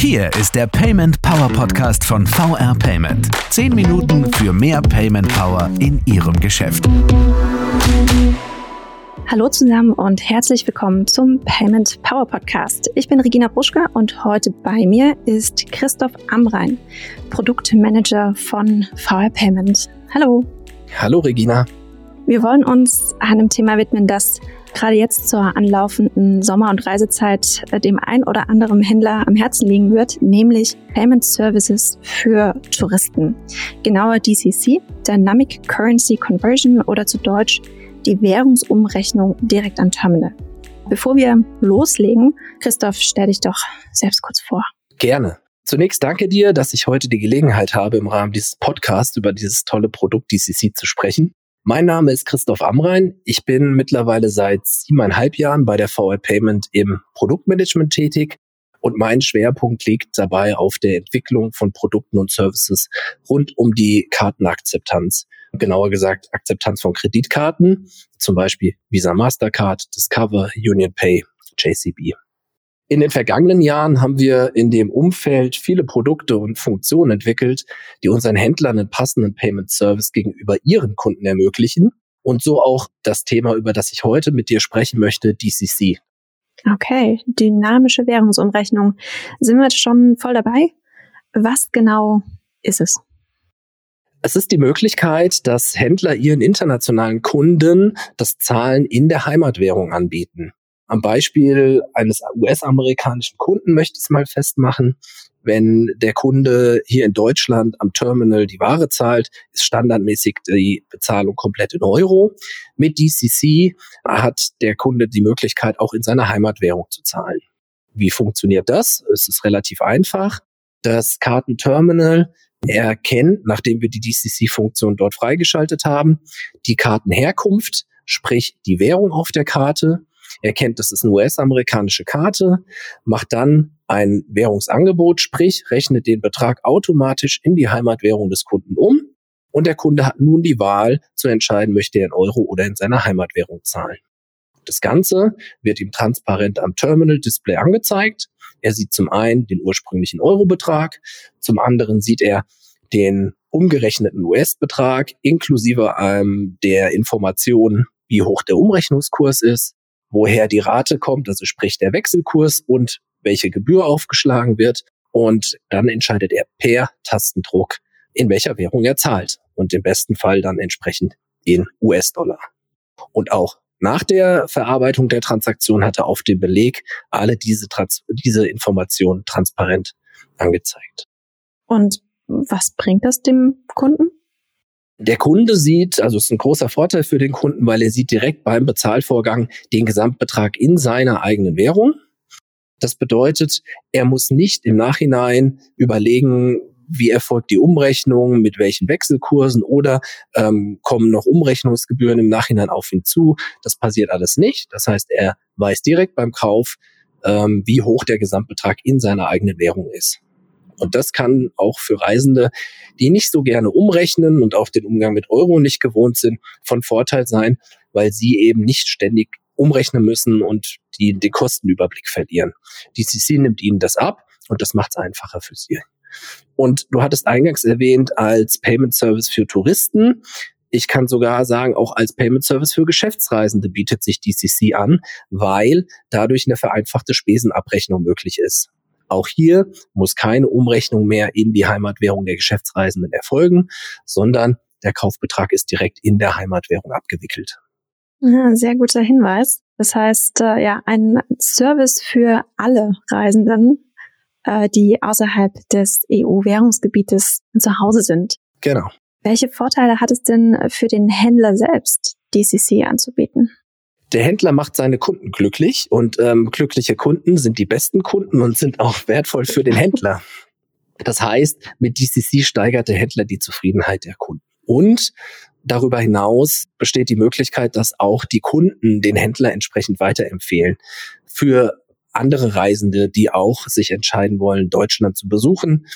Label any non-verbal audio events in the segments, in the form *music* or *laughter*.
Hier ist der Payment Power Podcast von VR Payment. Zehn Minuten für mehr Payment Power in Ihrem Geschäft. Hallo zusammen und herzlich willkommen zum Payment Power Podcast. Ich bin Regina Bruschka und heute bei mir ist Christoph Amrein, Produktmanager von VR Payment. Hallo. Hallo Regina. Wir wollen uns einem Thema widmen, das gerade jetzt zur anlaufenden Sommer- und Reisezeit äh, dem ein oder anderen Händler am Herzen liegen wird, nämlich Payment Services für Touristen. Genauer DCC, Dynamic Currency Conversion oder zu Deutsch die Währungsumrechnung direkt am Terminal. Bevor wir loslegen, Christoph, stell dich doch selbst kurz vor. Gerne. Zunächst danke dir, dass ich heute die Gelegenheit habe, im Rahmen dieses Podcasts über dieses tolle Produkt DCC zu sprechen. Mein Name ist Christoph Amrein. Ich bin mittlerweile seit siebeneinhalb Jahren bei der VR Payment im Produktmanagement tätig und mein Schwerpunkt liegt dabei auf der Entwicklung von Produkten und Services rund um die Kartenakzeptanz. Genauer gesagt, Akzeptanz von Kreditkarten, zum Beispiel Visa Mastercard, Discover, Union Pay, JCB. In den vergangenen Jahren haben wir in dem Umfeld viele Produkte und Funktionen entwickelt, die unseren Händlern einen passenden Payment Service gegenüber ihren Kunden ermöglichen. Und so auch das Thema, über das ich heute mit dir sprechen möchte, DCC. Okay, dynamische Währungsumrechnung. Sind wir jetzt schon voll dabei? Was genau ist es? Es ist die Möglichkeit, dass Händler ihren internationalen Kunden das Zahlen in der Heimatwährung anbieten. Am Beispiel eines US-amerikanischen Kunden möchte ich es mal festmachen. Wenn der Kunde hier in Deutschland am Terminal die Ware zahlt, ist standardmäßig die Bezahlung komplett in Euro. Mit DCC hat der Kunde die Möglichkeit, auch in seiner Heimatwährung zu zahlen. Wie funktioniert das? Es ist relativ einfach. Das Kartenterminal erkennt, nachdem wir die DCC-Funktion dort freigeschaltet haben, die Kartenherkunft, sprich die Währung auf der Karte erkennt, das ist eine US-amerikanische Karte, macht dann ein Währungsangebot, sprich rechnet den Betrag automatisch in die Heimatwährung des Kunden um und der Kunde hat nun die Wahl zu entscheiden, möchte er in Euro oder in seiner Heimatwährung zahlen. Das Ganze wird ihm transparent am Terminal-Display angezeigt. Er sieht zum einen den ursprünglichen Eurobetrag, zum anderen sieht er den umgerechneten US-Betrag inklusive ähm, der Information, wie hoch der Umrechnungskurs ist woher die Rate kommt, also sprich der Wechselkurs und welche Gebühr aufgeschlagen wird. Und dann entscheidet er per Tastendruck, in welcher Währung er zahlt. Und im besten Fall dann entsprechend in US-Dollar. Und auch nach der Verarbeitung der Transaktion hat er auf dem Beleg alle diese, Trans diese Informationen transparent angezeigt. Und was bringt das dem Kunden? Der Kunde sieht, also es ist ein großer Vorteil für den Kunden, weil er sieht direkt beim Bezahlvorgang den Gesamtbetrag in seiner eigenen Währung. Das bedeutet, er muss nicht im Nachhinein überlegen, wie erfolgt die Umrechnung, mit welchen Wechselkursen oder ähm, kommen noch Umrechnungsgebühren im Nachhinein auf ihn zu. Das passiert alles nicht. Das heißt, er weiß direkt beim Kauf, ähm, wie hoch der Gesamtbetrag in seiner eigenen Währung ist. Und das kann auch für Reisende, die nicht so gerne umrechnen und auch den Umgang mit Euro nicht gewohnt sind, von Vorteil sein, weil sie eben nicht ständig umrechnen müssen und die den Kostenüberblick verlieren. Die CC nimmt ihnen das ab und das macht es einfacher für sie. Und du hattest eingangs erwähnt, als Payment Service für Touristen. Ich kann sogar sagen, auch als Payment Service für Geschäftsreisende bietet sich DCC an, weil dadurch eine vereinfachte Spesenabrechnung möglich ist. Auch hier muss keine Umrechnung mehr in die Heimatwährung der Geschäftsreisenden erfolgen, sondern der Kaufbetrag ist direkt in der Heimatwährung abgewickelt. Ja, sehr guter Hinweis. Das heißt, äh, ja, ein Service für alle Reisenden, äh, die außerhalb des EU-Währungsgebietes zu Hause sind. Genau. Welche Vorteile hat es denn für den Händler selbst, DCC anzubieten? Der Händler macht seine Kunden glücklich und ähm, glückliche Kunden sind die besten Kunden und sind auch wertvoll für den Händler. Das heißt, mit DCC steigert der Händler die Zufriedenheit der Kunden. Und darüber hinaus besteht die Möglichkeit, dass auch die Kunden den Händler entsprechend weiterempfehlen. Für andere Reisende, die auch sich entscheiden wollen, Deutschland zu besuchen,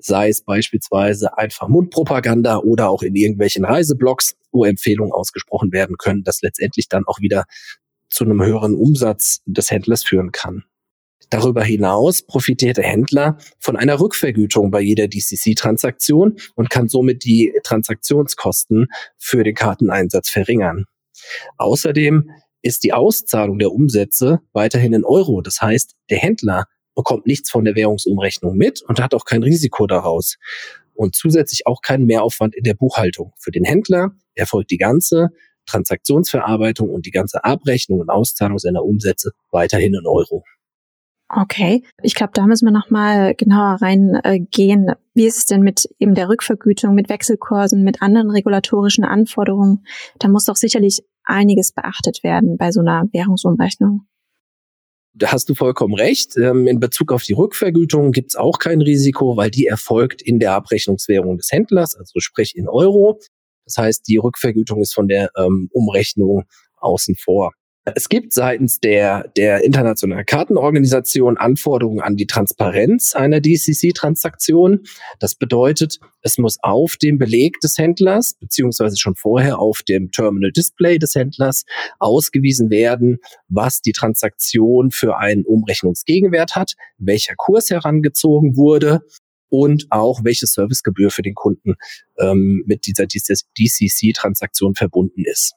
sei es beispielsweise einfach Mundpropaganda oder auch in irgendwelchen Reiseblogs, wo Empfehlungen ausgesprochen werden können, das letztendlich dann auch wieder zu einem höheren Umsatz des Händlers führen kann. Darüber hinaus profitiert der Händler von einer Rückvergütung bei jeder DCC-Transaktion und kann somit die Transaktionskosten für den Karteneinsatz verringern. Außerdem ist die Auszahlung der Umsätze weiterhin in Euro. Das heißt, der Händler bekommt nichts von der Währungsumrechnung mit und hat auch kein Risiko daraus. Und zusätzlich auch keinen Mehraufwand in der Buchhaltung. Für den Händler erfolgt die ganze Transaktionsverarbeitung und die ganze Abrechnung und Auszahlung seiner Umsätze weiterhin in Euro. Okay, ich glaube, da müssen wir nochmal genauer reingehen. Äh, Wie ist es denn mit eben der Rückvergütung, mit Wechselkursen, mit anderen regulatorischen Anforderungen? Da muss doch sicherlich einiges beachtet werden bei so einer Währungsumrechnung. Da hast du vollkommen recht. Ähm, in Bezug auf die Rückvergütung gibt es auch kein Risiko, weil die erfolgt in der Abrechnungswährung des Händlers, also sprich in Euro. Das heißt, die Rückvergütung ist von der ähm, Umrechnung außen vor. Es gibt seitens der, der Internationalen Kartenorganisation Anforderungen an die Transparenz einer DCC-Transaktion. Das bedeutet, es muss auf dem Beleg des Händlers, beziehungsweise schon vorher auf dem Terminal Display des Händlers ausgewiesen werden, was die Transaktion für einen Umrechnungsgegenwert hat, welcher Kurs herangezogen wurde und auch welche Servicegebühr für den Kunden ähm, mit dieser DCC-Transaktion verbunden ist.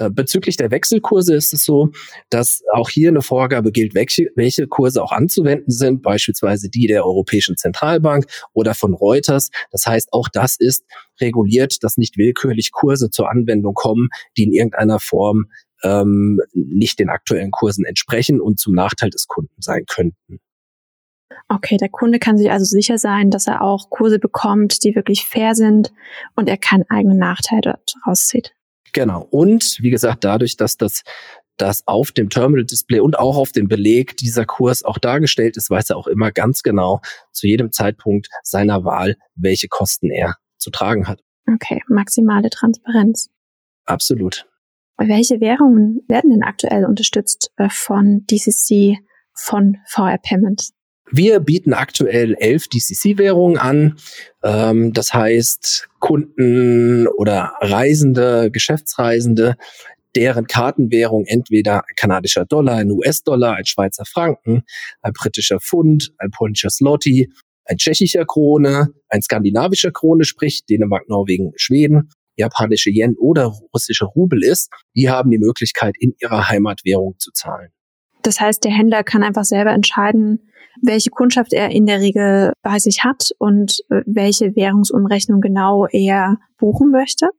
Äh, bezüglich der Wechselkurse ist es so, dass auch hier eine Vorgabe gilt, welche, welche Kurse auch anzuwenden sind, beispielsweise die der Europäischen Zentralbank oder von Reuters. Das heißt, auch das ist reguliert, dass nicht willkürlich Kurse zur Anwendung kommen, die in irgendeiner Form ähm, nicht den aktuellen Kursen entsprechen und zum Nachteil des Kunden sein könnten. Okay, der Kunde kann sich also sicher sein, dass er auch Kurse bekommt, die wirklich fair sind und er keinen eigenen Nachteil dort rauszieht. Genau. Und wie gesagt, dadurch, dass das dass auf dem Terminal-Display und auch auf dem Beleg dieser Kurs auch dargestellt ist, weiß er auch immer ganz genau zu jedem Zeitpunkt seiner Wahl, welche Kosten er zu tragen hat. Okay, maximale Transparenz. Absolut. Welche Währungen werden denn aktuell unterstützt äh, von DCC, von VR Payments? Wir bieten aktuell elf DCC-Währungen an. Ähm, das heißt, Kunden oder Reisende, Geschäftsreisende, deren Kartenwährung entweder ein kanadischer Dollar, ein US-Dollar, ein Schweizer Franken, ein britischer Pfund, ein polnischer Slotty, ein tschechischer Krone, ein skandinavischer Krone, sprich Dänemark, Norwegen, Schweden, japanische Yen oder russische Rubel ist, die haben die Möglichkeit, in ihrer Heimatwährung zu zahlen. Das heißt, der Händler kann einfach selber entscheiden, welche Kundschaft er in der Regel bei sich hat und äh, welche Währungsumrechnung genau er buchen möchte?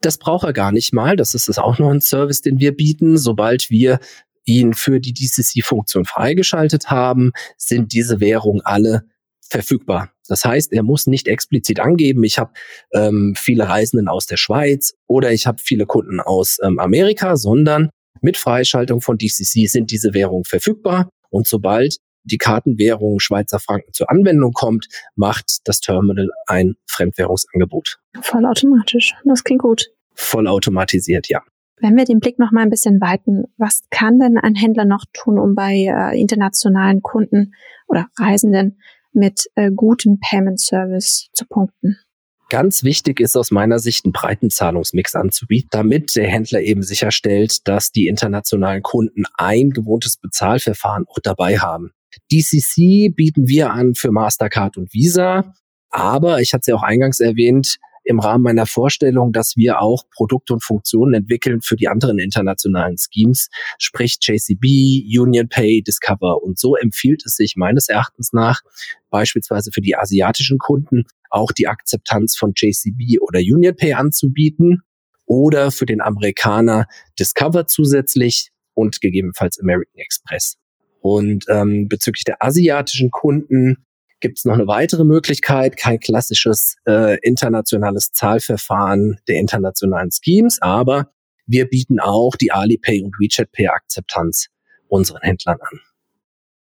Das braucht er gar nicht mal. Das ist auch noch ein Service, den wir bieten. Sobald wir ihn für die DCC-Funktion freigeschaltet haben, sind diese Währungen alle verfügbar. Das heißt, er muss nicht explizit angeben, ich habe ähm, viele Reisenden aus der Schweiz oder ich habe viele Kunden aus ähm, Amerika, sondern mit Freischaltung von DCC sind diese Währungen verfügbar. Und sobald die Kartenwährung Schweizer Franken zur Anwendung kommt, macht das Terminal ein Fremdwährungsangebot. Vollautomatisch. Das klingt gut. Vollautomatisiert, ja. Wenn wir den Blick noch mal ein bisschen weiten, was kann denn ein Händler noch tun, um bei äh, internationalen Kunden oder Reisenden mit äh, gutem Payment Service zu punkten? Ganz wichtig ist aus meiner Sicht, einen breiten Zahlungsmix anzubieten, damit der Händler eben sicherstellt, dass die internationalen Kunden ein gewohntes Bezahlverfahren auch dabei haben. DCC bieten wir an für Mastercard und Visa. Aber ich hatte es ja auch eingangs erwähnt, im Rahmen meiner Vorstellung, dass wir auch Produkte und Funktionen entwickeln für die anderen internationalen Schemes, sprich JCB, Union Pay, Discover. Und so empfiehlt es sich meines Erachtens nach, beispielsweise für die asiatischen Kunden auch die Akzeptanz von JCB oder Union Pay anzubieten oder für den Amerikaner Discover zusätzlich und gegebenenfalls American Express. Und ähm, bezüglich der asiatischen Kunden gibt es noch eine weitere Möglichkeit, kein klassisches äh, internationales Zahlverfahren der internationalen Schemes, aber wir bieten auch die Alipay und WeChat Pay Akzeptanz unseren Händlern an.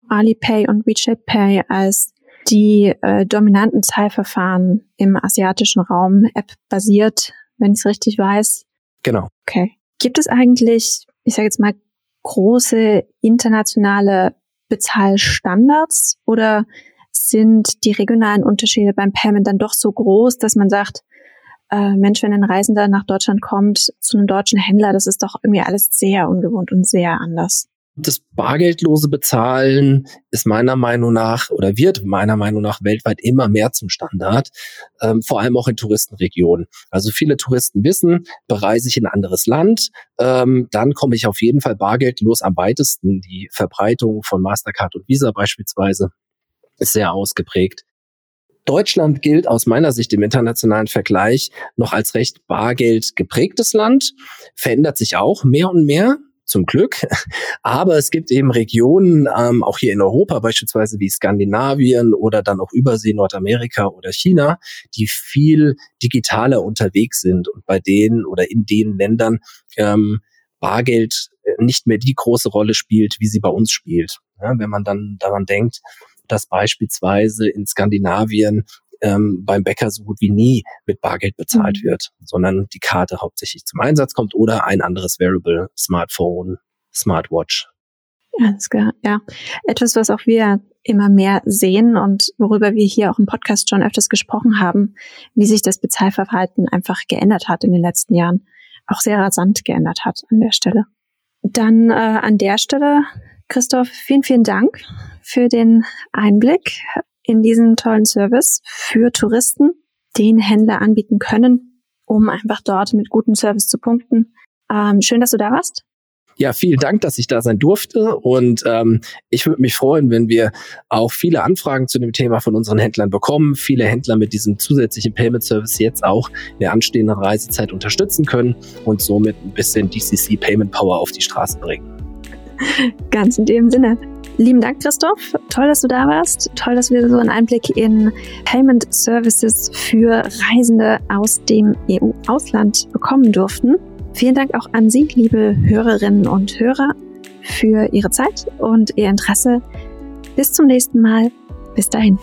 Alipay und WeChat Pay als die äh, dominanten Zahlverfahren im asiatischen Raum App basiert, wenn ich es richtig weiß. Genau. Okay. Gibt es eigentlich, ich sage jetzt mal, große internationale Bezahlstandards oder sind die regionalen Unterschiede beim Payment dann doch so groß, dass man sagt, äh, Mensch, wenn ein Reisender nach Deutschland kommt zu einem deutschen Händler, das ist doch irgendwie alles sehr ungewohnt und sehr anders. Das bargeldlose Bezahlen ist meiner Meinung nach oder wird meiner Meinung nach weltweit immer mehr zum Standard, ähm, vor allem auch in Touristenregionen. Also viele Touristen wissen, bereise ich in ein anderes Land, ähm, dann komme ich auf jeden Fall bargeldlos am weitesten. Die Verbreitung von Mastercard und Visa beispielsweise ist sehr ausgeprägt. Deutschland gilt aus meiner Sicht im internationalen Vergleich noch als recht bargeld geprägtes Land, verändert sich auch mehr und mehr zum Glück. *laughs* Aber es gibt eben Regionen, ähm, auch hier in Europa beispielsweise wie Skandinavien oder dann auch Übersee Nordamerika oder China, die viel digitaler unterwegs sind und bei denen oder in den Ländern ähm, Bargeld äh, nicht mehr die große Rolle spielt, wie sie bei uns spielt. Ja, wenn man dann daran denkt, dass beispielsweise in Skandinavien ähm, beim Bäcker so gut wie nie mit Bargeld bezahlt mhm. wird, sondern die Karte hauptsächlich zum Einsatz kommt oder ein anderes Variable, Smartphone, Smartwatch. Alles klar, ja. Etwas, was auch wir immer mehr sehen und worüber wir hier auch im Podcast schon öfters gesprochen haben, wie sich das Bezahlverhalten einfach geändert hat in den letzten Jahren. Auch sehr rasant geändert hat an der Stelle. Dann äh, an der Stelle, Christoph, vielen, vielen Dank für den Einblick in diesen tollen Service für Touristen, den Händler anbieten können, um einfach dort mit gutem Service zu punkten. Ähm, schön, dass du da warst. Ja, vielen Dank, dass ich da sein durfte. Und ähm, ich würde mich freuen, wenn wir auch viele Anfragen zu dem Thema von unseren Händlern bekommen. Viele Händler mit diesem zusätzlichen Payment Service jetzt auch in der anstehenden Reisezeit unterstützen können und somit ein bisschen DCC Payment Power auf die Straße bringen. Ganz in dem Sinne. Lieben Dank, Christoph. Toll, dass du da warst. Toll, dass wir so einen Einblick in Payment Services für Reisende aus dem EU-Ausland bekommen durften. Vielen Dank auch an Sie, liebe Hörerinnen und Hörer, für Ihre Zeit und Ihr Interesse. Bis zum nächsten Mal. Bis dahin.